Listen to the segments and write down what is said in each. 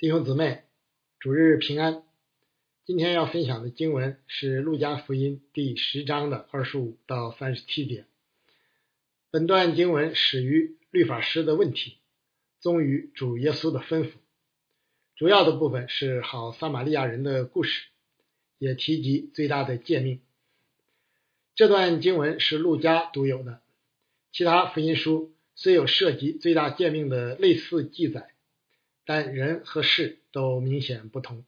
弟兄姊妹，主日平安。今天要分享的经文是《路加福音》第十章的二十五到三十七节。本段经文始于律法师的问题，终于主耶稣的吩咐。主要的部分是好撒玛利亚人的故事，也提及最大的诫命。这段经文是路加独有的，其他福音书虽有涉及最大诫命的类似记载。但人和事都明显不同。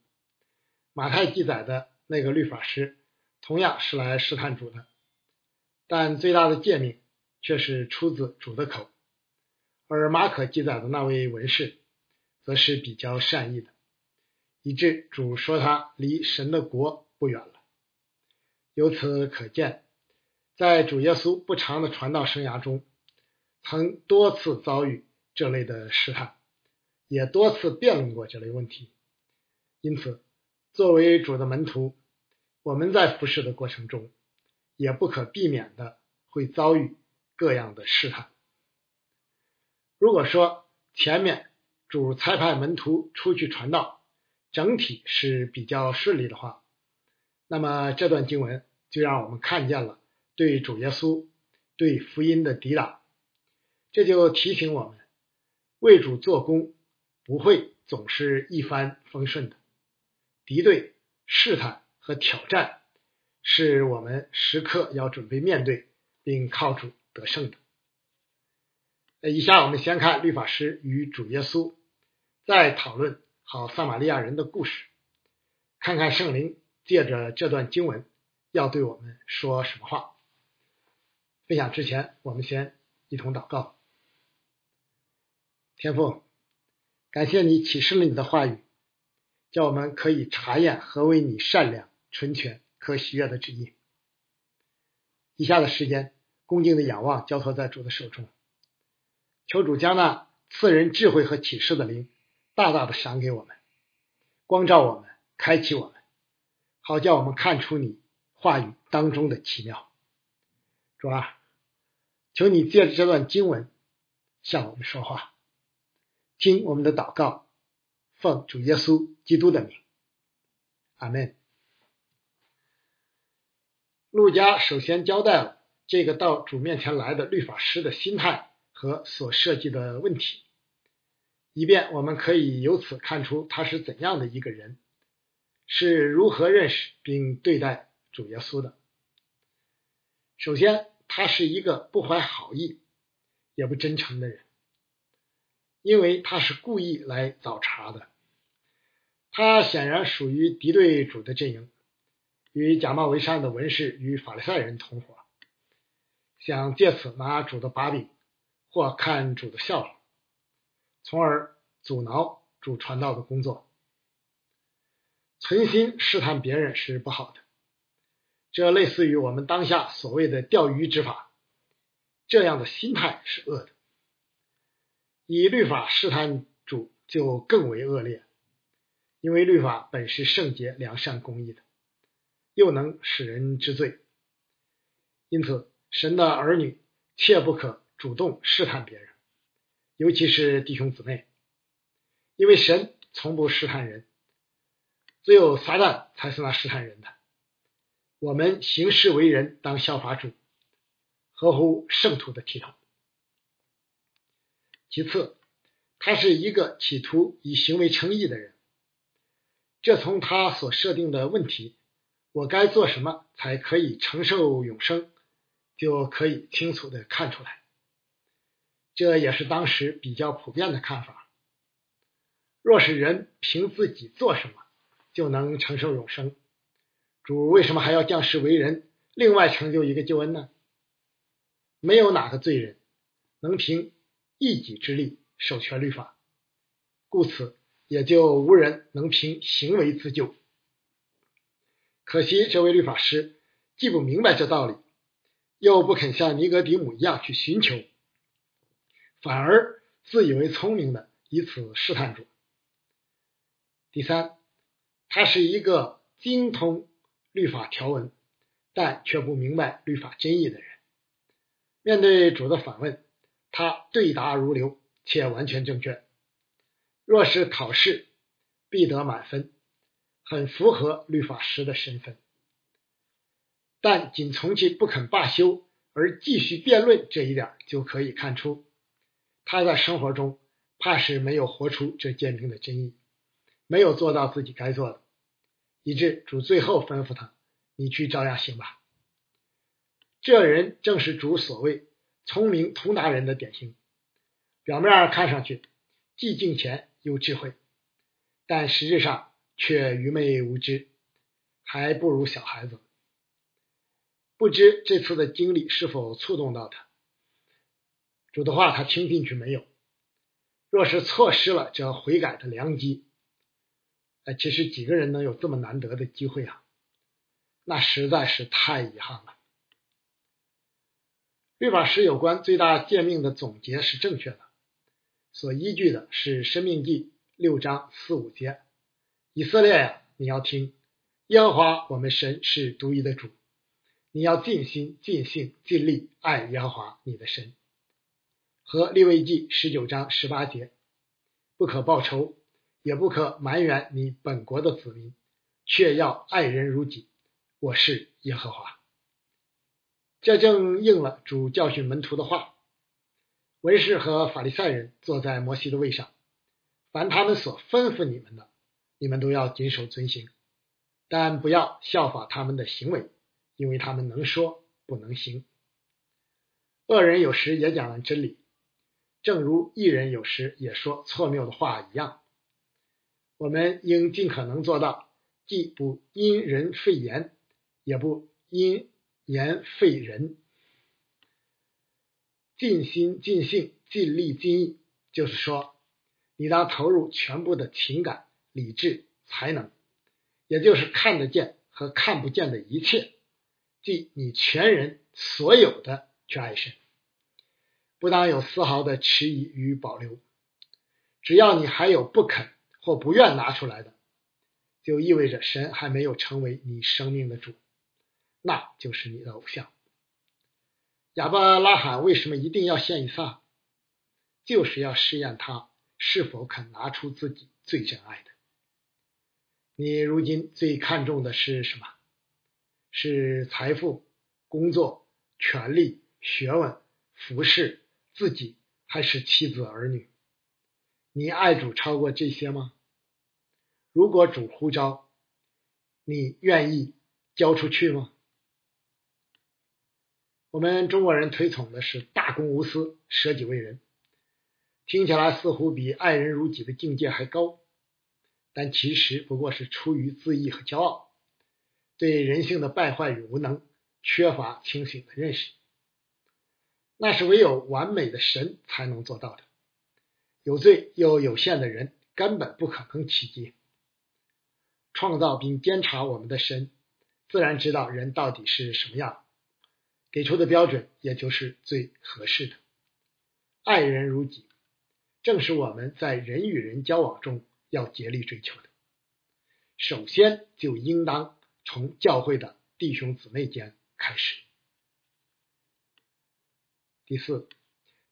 马太记载的那个律法师同样是来试探主的，但最大的诫命却是出自主的口；而马可记载的那位文士则是比较善意的，以致主说他离神的国不远了。由此可见，在主耶稣不长的传道生涯中，曾多次遭遇这类的试探。也多次辩论过这类问题，因此，作为主的门徒，我们在服侍的过程中，也不可避免的会遭遇各样的试探。如果说前面主差派门徒出去传道，整体是比较顺利的话，那么这段经文就让我们看见了对主耶稣、对福音的抵挡，这就提醒我们为主做工。不会总是一帆风顺的，敌对、试探和挑战是我们时刻要准备面对并靠主得胜的。以下我们先看律法师与主耶稣在讨论好撒玛利亚人的故事，看看圣灵借着这段经文要对我们说什么话。分享之前，我们先一同祷告，天父。感谢你启示了你的话语，叫我们可以查验何为你善良、纯全、可喜悦的旨意。以下的时间，恭敬的仰望，交托在主的手中，求主将那赐人智慧和启示的灵，大大的赏给我们，光照我们，开启我们，好叫我们看出你话语当中的奇妙。主啊，求你借着这段经文向我们说话。听我们的祷告，奉主耶稣基督的名，阿门。路加首先交代了这个到主面前来的律法师的心态和所涉及的问题，以便我们可以由此看出他是怎样的一个人，是如何认识并对待主耶稣的。首先，他是一个不怀好意也不真诚的人。因为他是故意来找茬的，他显然属于敌对主的阵营，与假冒为善的文士与法利赛人同伙，想借此拿主的把柄或看主的笑话，从而阻挠主传道的工作。存心试探别人是不好的，这类似于我们当下所谓的钓鱼执法，这样的心态是恶的。以律法试探主就更为恶劣，因为律法本是圣洁、良善、公义的，又能使人知罪。因此，神的儿女切不可主动试探别人，尤其是弟兄姊妹，因为神从不试探人，只有撒旦才是那试探人的。我们行事为人，当效法主，合乎圣徒的体统。其次，他是一个企图以行为称义的人。这从他所设定的问题“我该做什么才可以承受永生”就可以清楚的看出来。这也是当时比较普遍的看法。若是人凭自己做什么就能承受永生，主为什么还要降世为人，另外成就一个救恩呢？没有哪个罪人能凭。一己之力守全律法，故此也就无人能凭行为自救。可惜这位律法师既不明白这道理，又不肯像尼格迪姆一样去寻求，反而自以为聪明的以此试探主。第三，他是一个精通律法条文，但却不明白律法真意的人。面对主的反问。他对答如流，且完全正确。若是考试必得满分，很符合律法师的身份。但仅从其不肯罢休而继续辩论这一点就可以看出，他在生活中怕是没有活出这诫命的真意，没有做到自己该做的，以致主最后吩咐他：“你去照样行吧。”这人正是主所谓聪明通达人的典型，表面看上去既敬虔又智慧，但实质上却愚昧无知，还不如小孩子。不知这次的经历是否触动到他？主的话他听进去没有？若是错失了这悔改的良机，哎，其实几个人能有这么难得的机会啊？那实在是太遗憾了。律法师有关最大诫命的总结是正确的，所依据的是《生命记》六章四五节：“以色列呀，你要听，耶和华我们神是独一的主。”你要尽心、尽性、尽力爱耶和华你的神，和利未记十九章十八节，不可报仇，也不可埋怨你本国的子民，却要爱人如己。我是耶和华。这正应了主教训门徒的话：文士和法利赛人坐在摩西的位上，凡他们所吩咐你们的，你们都要谨守遵行，但不要效法他们的行为。因为他们能说不能行，恶人有时也讲了真理，正如异人有时也说错谬的话一样。我们应尽可能做到，既不因人废言，也不因言废人，尽心尽性尽力尽意，就是说，你当投入全部的情感、理智、才能，也就是看得见和看不见的一切。即你全人所有的去爱神，不当有丝毫的迟疑与保留。只要你还有不肯或不愿拿出来的，就意味着神还没有成为你生命的主，那就是你的偶像。亚伯拉罕为什么一定要献以撒？就是要试验他是否肯拿出自己最真爱的。你如今最看重的是什么？是财富、工作、权力、学问、服饰、自己，还是妻子儿女？你爱主超过这些吗？如果主呼召，你愿意交出去吗？我们中国人推崇的是大公无私、舍己为人，听起来似乎比爱人如己的境界还高，但其实不过是出于自意和骄傲。对人性的败坏与无能缺乏清醒的认识，那是唯有完美的神才能做到的。有罪又有限的人根本不可能企及。创造并监察我们的神，自然知道人到底是什么样，给出的标准也就是最合适的。爱人如己，正是我们在人与人交往中要竭力追求的。首先就应当。从教会的弟兄姊妹间开始。第四，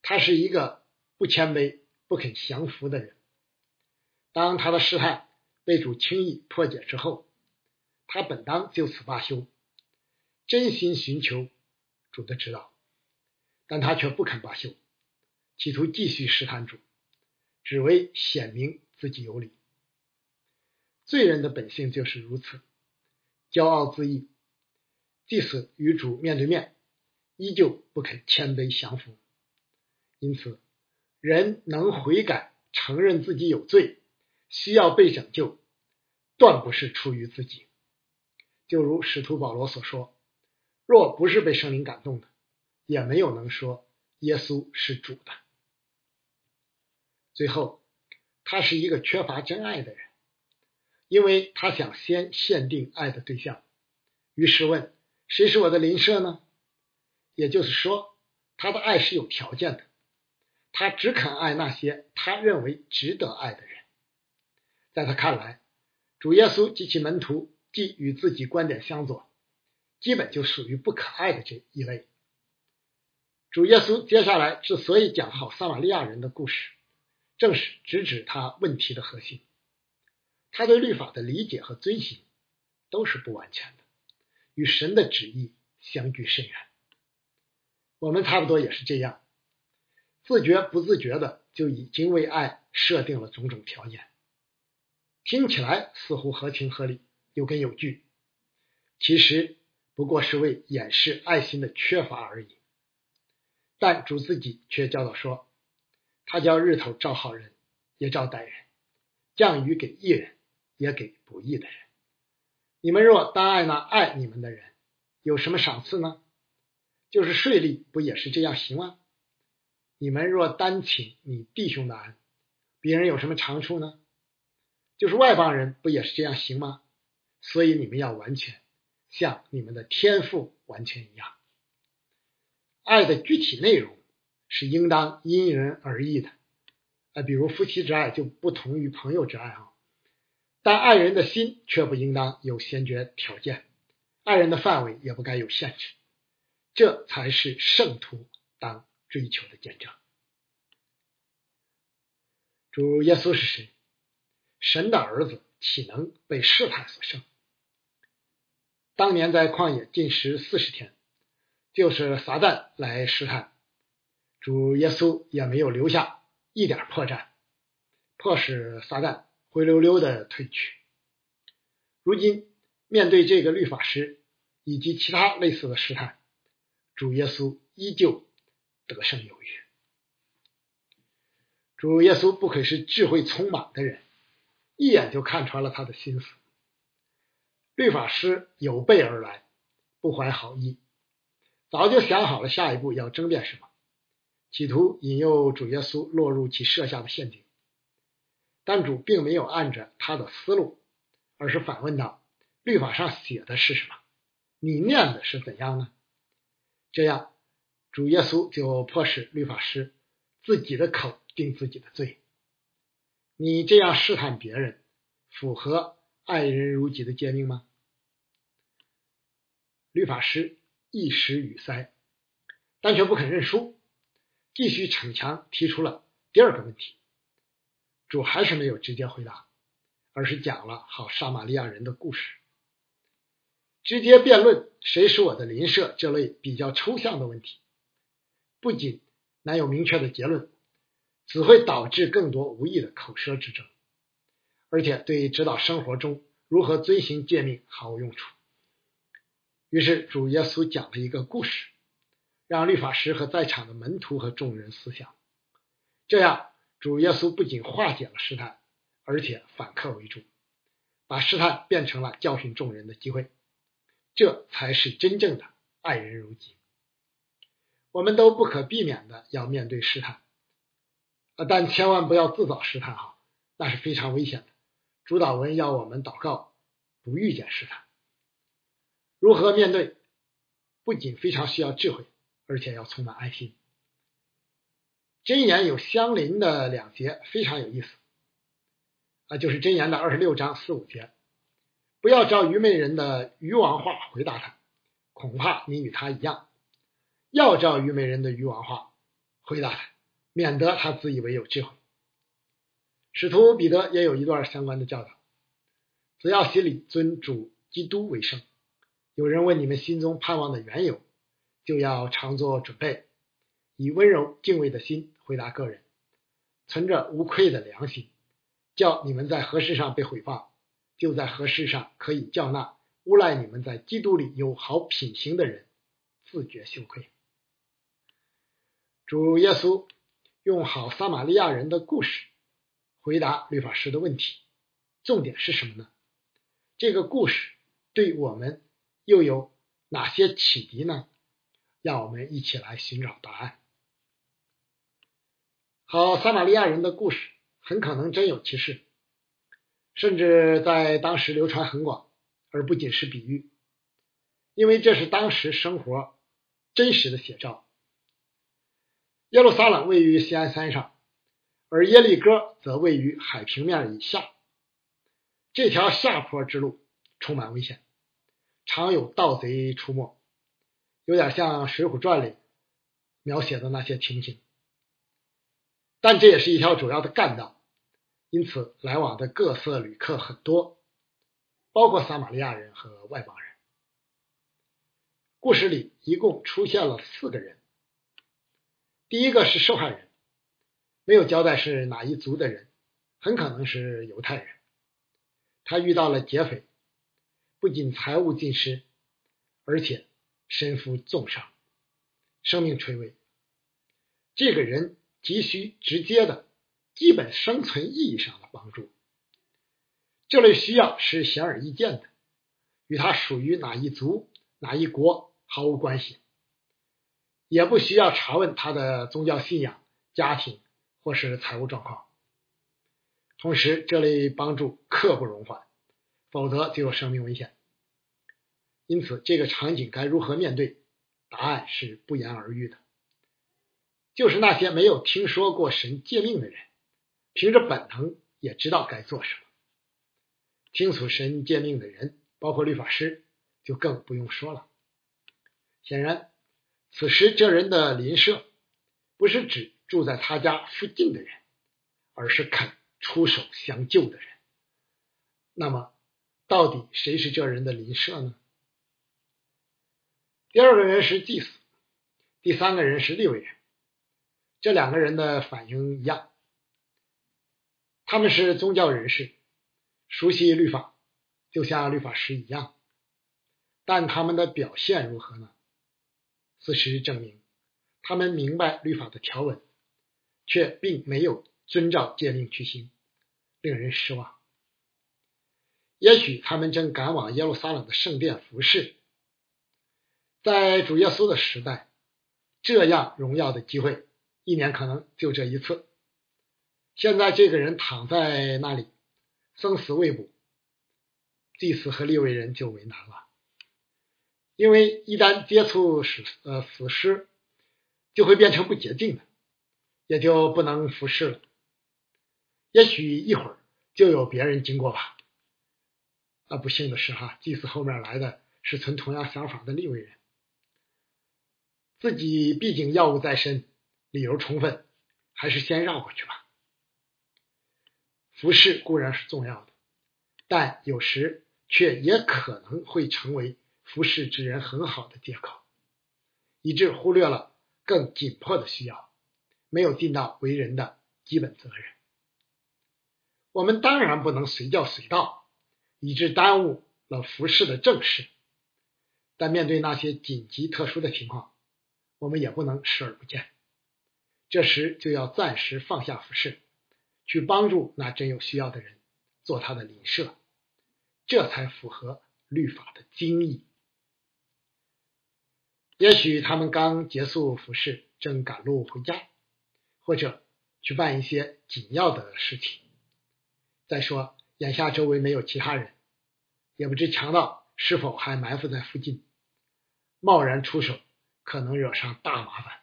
他是一个不谦卑、不肯降服的人。当他的试探被主轻易破解之后，他本当就此罢休，真心寻求主的指导，但他却不肯罢休，企图继续试探主，只为显明自己有理。罪人的本性就是如此。骄傲自义，即使与主面对面，依旧不肯谦卑降服。因此，人能悔改、承认自己有罪，需要被拯救，断不是出于自己。就如使徒保罗所说：“若不是被圣灵感动的，也没有能说耶稣是主的。”最后，他是一个缺乏真爱的人。因为他想先限定爱的对象，于是问：“谁是我的邻舍呢？”也就是说，他的爱是有条件的，他只肯爱那些他认为值得爱的人。在他看来，主耶稣及其门徒既与自己观点相左，基本就属于不可爱的这一类。主耶稣接下来之所以讲好撒玛利亚人的故事，正是直指他问题的核心。他对律法的理解和遵行都是不完全的，与神的旨意相距甚远。我们差不多也是这样，自觉不自觉的就已经为爱设定了种种条件，听起来似乎合情合理，有根有据，其实不过是为掩饰爱心的缺乏而已。但主自己却教导说，他叫日头照好人，也照歹人；降雨给义人，也给不义的人。你们若单爱那爱你们的人，有什么赏赐呢？就是税吏不也是这样行吗？你们若单请你弟兄的安，别人有什么长处呢？就是外邦人不也是这样行吗？所以你们要完全，像你们的天赋完全一样。爱的具体内容是应当因人而异的，啊，比如夫妻之爱就不同于朋友之爱啊。但爱人的心却不应当有先决条件，爱人的范围也不该有限制，这才是圣徒当追求的见证。主耶稣是谁？神的儿子岂能被试探所胜？当年在旷野禁食四十天。就是撒旦来试探，主耶稣也没有留下一点破绽，迫使撒旦灰溜溜的退去。如今面对这个律法师以及其他类似的试探，主耶稣依旧得胜有余。主耶稣不愧是智慧聪满的人，一眼就看穿了他的心思。律法师有备而来，不怀好意。早就想好了下一步要争辩什么，企图引诱主耶稣落入其设下的陷阱。但主并没有按着他的思路，而是反问道：“律法上写的是什么？你念的是怎样呢？”这样，主耶稣就迫使律法师自己的口定自己的罪。你这样试探别人，符合爱人如己的诫命吗？律法师。一时语塞，但却不肯认输，继续逞强，提出了第二个问题。主还是没有直接回答，而是讲了好撒玛利亚人的故事。直接辩论谁是我的邻舍这类比较抽象的问题，不仅难有明确的结论，只会导致更多无益的口舌之争，而且对指导生活中如何遵行诫命毫无用处。于是主耶稣讲了一个故事，让律法师和在场的门徒和众人思想。这样，主耶稣不仅化解了试探，而且反客为主，把试探变成了教训众人的机会。这才是真正的爱人如己。我们都不可避免的要面对试探，啊但千万不要自找试探哈，那是非常危险的。主导文要我们祷告，不遇见试探。如何面对？不仅非常需要智慧，而且要充满爱心。箴言有相邻的两节，非常有意思啊，就是箴言的二十六章四五节。不要照愚昧人的愚王话回答他，恐怕你与他一样；要照愚昧人的愚王话回答他，免得他自以为有智慧。使徒彼得也有一段相关的教导：只要心里尊主基督为圣。有人问你们心中盼望的缘由，就要常做准备，以温柔敬畏的心回答个人，存着无愧的良心，叫你们在何事上被毁谤，就在何事上可以叫那诬赖你们在基督里有好品行的人自觉羞愧。主耶稣用好撒玛利亚人的故事回答律法师的问题，重点是什么呢？这个故事对我们。又有哪些启迪呢？让我们一起来寻找答案。好，撒玛利亚人的故事很可能真有其事，甚至在当时流传很广，而不仅是比喻，因为这是当时生活真实的写照。耶路撒冷位于西安山上，而耶利哥则位于海平面以下，这条下坡之路充满危险。常有盗贼出没，有点像《水浒传》里描写的那些情形。但这也是一条主要的干道，因此来往的各色旅客很多，包括撒玛利亚人和外邦人。故事里一共出现了四个人，第一个是受害人，没有交代是哪一族的人，很可能是犹太人。他遇到了劫匪，不仅财物尽失，而且身负重伤，生命垂危。这个人急需直接的。基本生存意义上的帮助，这类需要是显而易见的，与他属于哪一族、哪一国毫无关系，也不需要查问他的宗教信仰、家庭或是财务状况。同时，这类帮助刻不容缓，否则就有生命危险。因此，这个场景该如何面对？答案是不言而喻的，就是那些没有听说过神诫命的人。凭着本能也知道该做什么。听从神诫命的人，包括律法师，就更不用说了。显然，此时这人的邻舍不是指住在他家附近的人，而是肯出手相救的人。那么，到底谁是这人的邻舍呢？第二个人是祭司，第三个人是利未人。这两个人的反应一样。他们是宗教人士，熟悉律法，就像律法师一样。但他们的表现如何呢？事实证明，他们明白律法的条文，却并没有遵照诫命去行，令人失望。也许他们正赶往耶路撒冷的圣殿服侍。在主耶稣的时代，这样荣耀的机会，一年可能就这一次。现在这个人躺在那里，生死未卜，祭司和利未人就为难了，因为一旦接触死呃死尸，就会变成不洁净的，也就不能服侍了。也许一会儿就有别人经过吧。啊，不幸的是哈，祭司后面来的是存同样想法的利未人，自己毕竟药物在身，理由充分，还是先绕过去吧。服饰固然是重要的，但有时却也可能会成为服侍之人很好的借口，以致忽略了更紧迫的需要，没有尽到为人的基本责任。我们当然不能随叫随到，以致耽误了服侍的正事。但面对那些紧急特殊的情况，我们也不能视而不见。这时就要暂时放下服侍。去帮助那真有需要的人，做他的邻舍，这才符合律法的精义。也许他们刚结束服侍，正赶路回家，或者去办一些紧要的事情。再说，眼下周围没有其他人，也不知强盗是否还埋伏在附近，贸然出手可能惹上大麻烦，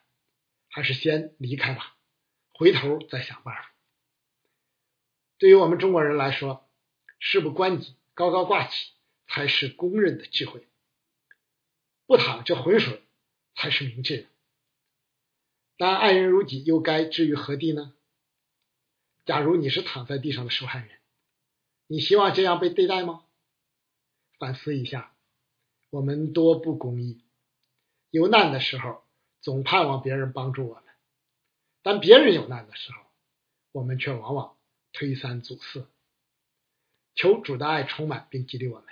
还是先离开吧，回头再想办法。对于我们中国人来说，事不关己，高高挂起才是公认的智慧。不淌这浑水才是明智的。但爱人如己，又该置于何地呢？假如你是躺在地上的受害人，你希望这样被对待吗？反思一下，我们多不公义。有难的时候，总盼望别人帮助我们；但别人有难的时候，我们却往往。推三阻四，求主的爱充满并激励我们，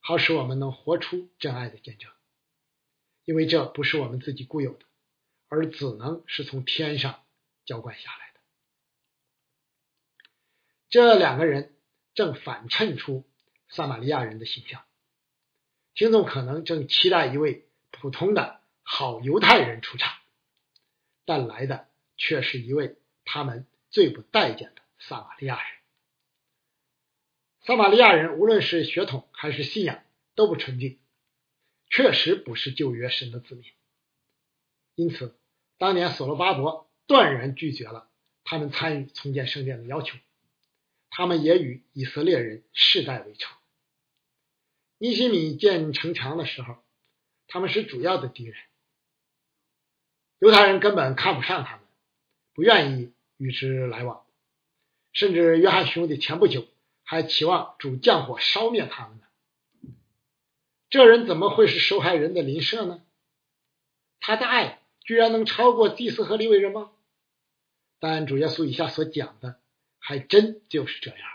好使我们能活出真爱的见证。因为这不是我们自己固有的，而只能是从天上浇灌下来的。这两个人正反衬出撒玛利亚人的形象。听众可能正期待一位普通的好犹太人出场，但来的却是一位他们最不待见的。撒玛利亚人，撒玛利亚人无论是血统还是信仰都不纯净，确实不是旧约神的子民。因此，当年所罗巴伯断然拒绝了他们参与重建圣殿的要求。他们也与以色列人世代为仇。尼西米建城墙的时候，他们是主要的敌人。犹太人根本看不上他们，不愿意与之来往。甚至约翰兄弟前不久还期望主降火烧灭他们呢。这人怎么会是受害人的邻舍呢？他的爱居然能超过祭司和利未人吗？但主耶稣以下所讲的还真就是这样，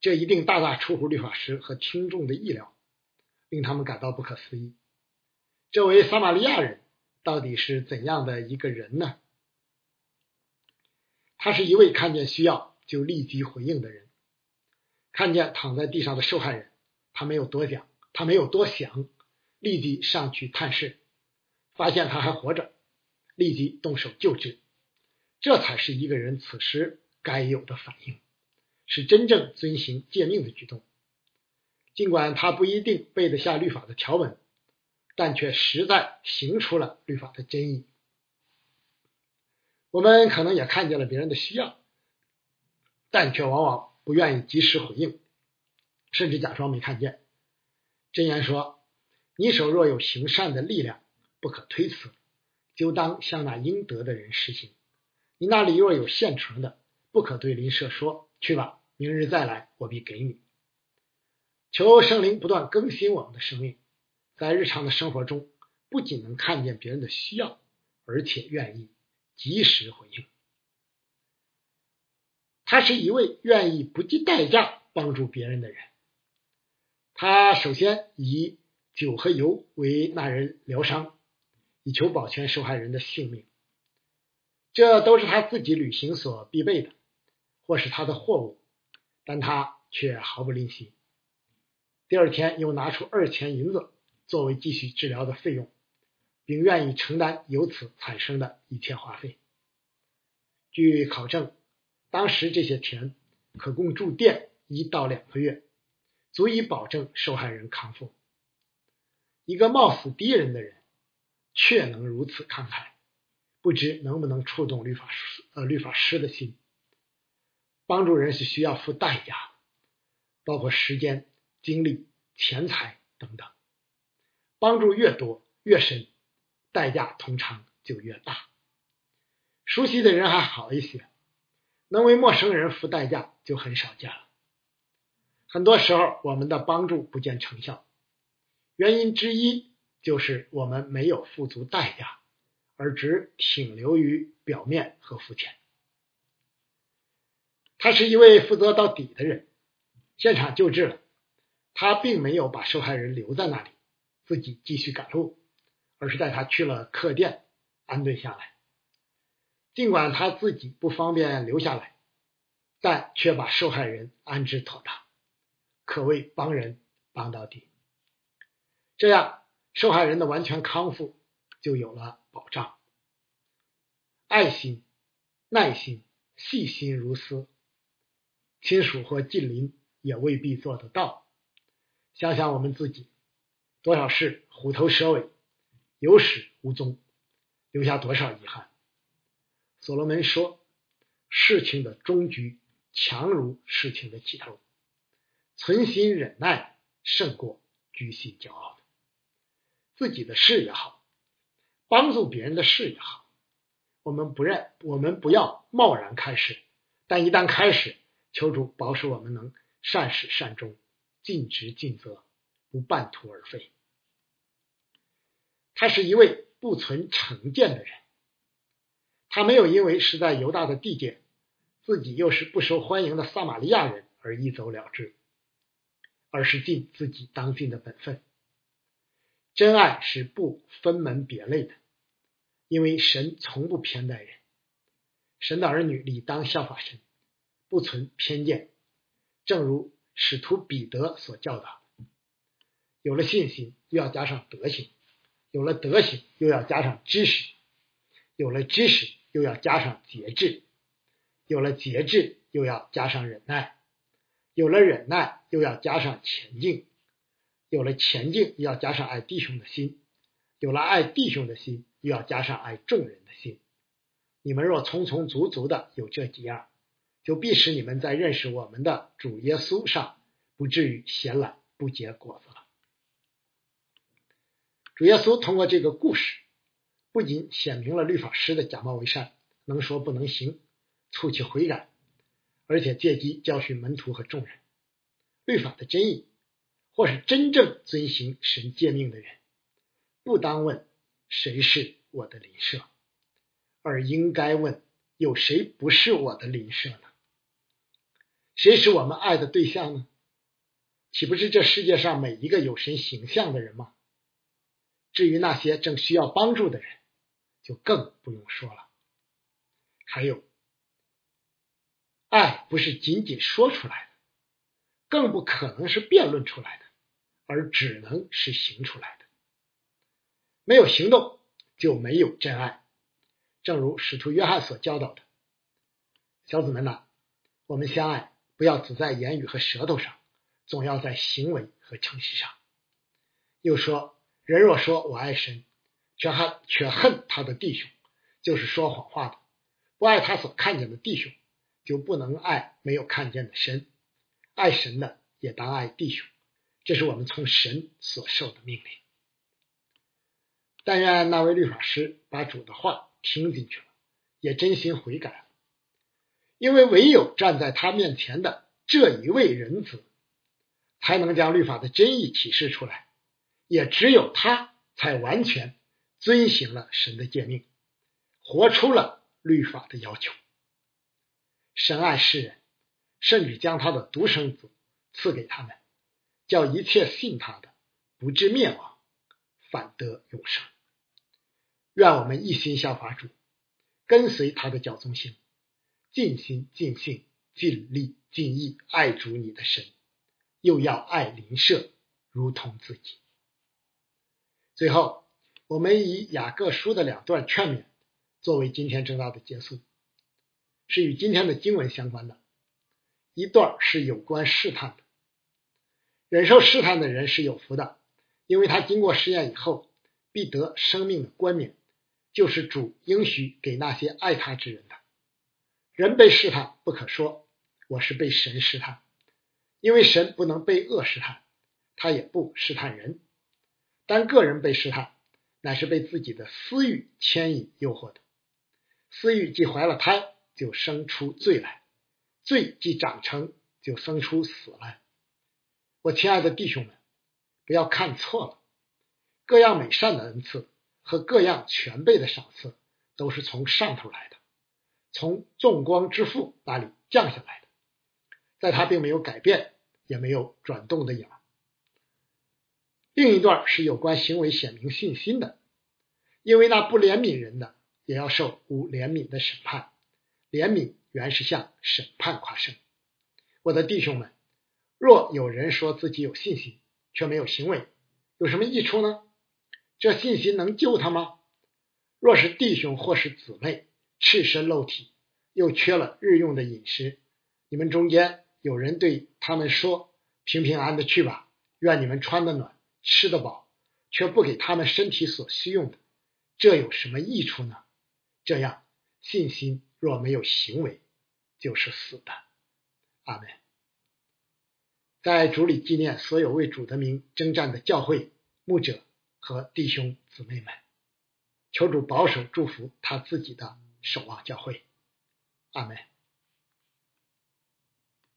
这一定大大出乎律法师和听众的意料，令他们感到不可思议。这位撒玛利亚人到底是怎样的一个人呢？他是一位看见需要就立即回应的人，看见躺在地上的受害人，他没有多想。他没有多想，立即上去探视，发现他还活着，立即动手救治。这才是一个人此时该有的反应，是真正遵行诫命的举动。尽管他不一定背得下律法的条文，但却实在行出了律法的真意。我们可能也看见了别人的需要，但却往往不愿意及时回应，甚至假装没看见。真言说：“你手若有行善的力量，不可推辞，就当向那应得的人施行。你那里若有现成的，不可对邻舍说：‘去吧，明日再来，我必给你。’求圣灵不断更新我们的生命，在日常的生活中，不仅能看见别人的需要，而且愿意及时回应。他是一位愿意不计代价帮助别人的人。”他首先以酒和油为那人疗伤，以求保全受害人的性命。这都是他自己旅行所必备的，或是他的货物，但他却毫不吝惜。第二天又拿出二钱银子作为继续治疗的费用，并愿意承担由此产生的一切花费。据考证，当时这些钱可供住店一到两个月。足以保证受害人康复。一个貌似敌人的人，却能如此慷慨，不知能不能触动律法呃律法师的心。帮助人是需要付代价，包括时间、精力、钱财等等。帮助越多越深，代价通常就越大。熟悉的人还好一些，能为陌生人付代价就很少见了。很多时候，我们的帮助不见成效，原因之一就是我们没有付足代价，而只停留于表面和肤浅。他是一位负责到底的人，现场救治了，他并没有把受害人留在那里，自己继续赶路，而是带他去了客店安顿下来。尽管他自己不方便留下来，但却把受害人安置妥当。可谓帮人帮到底，这样受害人的完全康复就有了保障。爱心、耐心、细心如斯，亲属和近邻也未必做得到。想想我们自己，多少事虎头蛇尾，有始无终，留下多少遗憾。所罗门说：“事情的终局强如事情的起头。”存心忍耐胜过居心骄傲的。自己的事也好，帮助别人的事也好，我们不认，我们不要贸然开始。但一旦开始，求主保守我们能善始善终，尽职尽责，不半途而废。他是一位不存成见的人，他没有因为是在犹大的地界，自己又是不受欢迎的撒玛利亚人而一走了之。而是尽自己当尽的本分。真爱是不分门别类的，因为神从不偏待人。神的儿女理当效法神，不存偏见。正如使徒彼得所教导：有了信心，又要加上德行；有了德行，又要加上知识；有了知识，又要加上节制；有了节制，又要加上忍耐。有了忍耐，又要加上前进；有了前进，又要加上爱弟兄的心；有了爱弟兄的心，又要加上爱众人的心。你们若充充足足的有这几样，就必使你们在认识我们的主耶稣上，不至于闲懒不结果子了。主耶稣通过这个故事，不仅显明了律法师的假冒为善，能说不能行，促其悔改。而且借机教训门徒和众人。律法的真意，或是真正遵行神诫命的人，不当问谁是我的邻舍，而应该问有谁不是我的邻舍呢？谁是我们爱的对象呢？岂不是这世界上每一个有神形象的人吗？至于那些正需要帮助的人，就更不用说了。还有，爱不是仅仅说出来的。更不可能是辩论出来的，而只能是行出来的。没有行动，就没有真爱。正如使徒约翰所教导的，小子们呐，我们相爱，不要只在言语和舌头上，总要在行为和诚实上。又说，人若说我爱神，却恨却恨他的弟兄，就是说谎话的；不爱他所看见的弟兄，就不能爱没有看见的神。爱神的也当爱弟兄，这是我们从神所受的命令。但愿那位律法师把主的话听进去了，也真心悔改，因为唯有站在他面前的这一位人子，才能将律法的真意启示出来，也只有他才完全遵行了神的诫命，活出了律法的要求。神爱世人。甚至将他的独生子赐给他们，叫一切信他的不至灭亡，反得永生。愿我们一心效法主，跟随他的教宗行，尽心尽性尽力尽意爱主你的神，又要爱邻舍如同自己。最后，我们以雅各书的两段劝勉作为今天正道的结束，是与今天的经文相关的。一段是有关试探的，忍受试探的人是有福的，因为他经过试验以后，必得生命的冠冕，就是主应许给那些爱他之人的。人被试探，不可说我是被神试探，因为神不能被恶试探，他也不试探人。但个人被试探，乃是被自己的私欲牵引诱惑的。私欲既怀了胎，就生出罪来。罪既长成，就生出死来。我亲爱的弟兄们，不要看错了，各样美善的恩赐和各样全备的赏赐，都是从上头来的，从众光之父那里降下来的，在他并没有改变，也没有转动的影。另一段是有关行为显明信心的，因为那不怜悯人的，也要受无怜悯的审判，怜悯。原是向审判夸胜，我的弟兄们，若有人说自己有信心，却没有行为，有什么益处呢？这信心能救他吗？若是弟兄或是姊妹赤身露体，又缺了日用的饮食，你们中间有人对他们说：“平平安的去吧，愿你们穿的暖，吃得饱，却不给他们身体所需用的，这有什么益处呢？”这样信心若没有行为，就是死的，阿门。在主里纪念所有为主的名征战的教会牧者和弟兄姊妹们，求主保守祝福他自己的守望教会，阿门。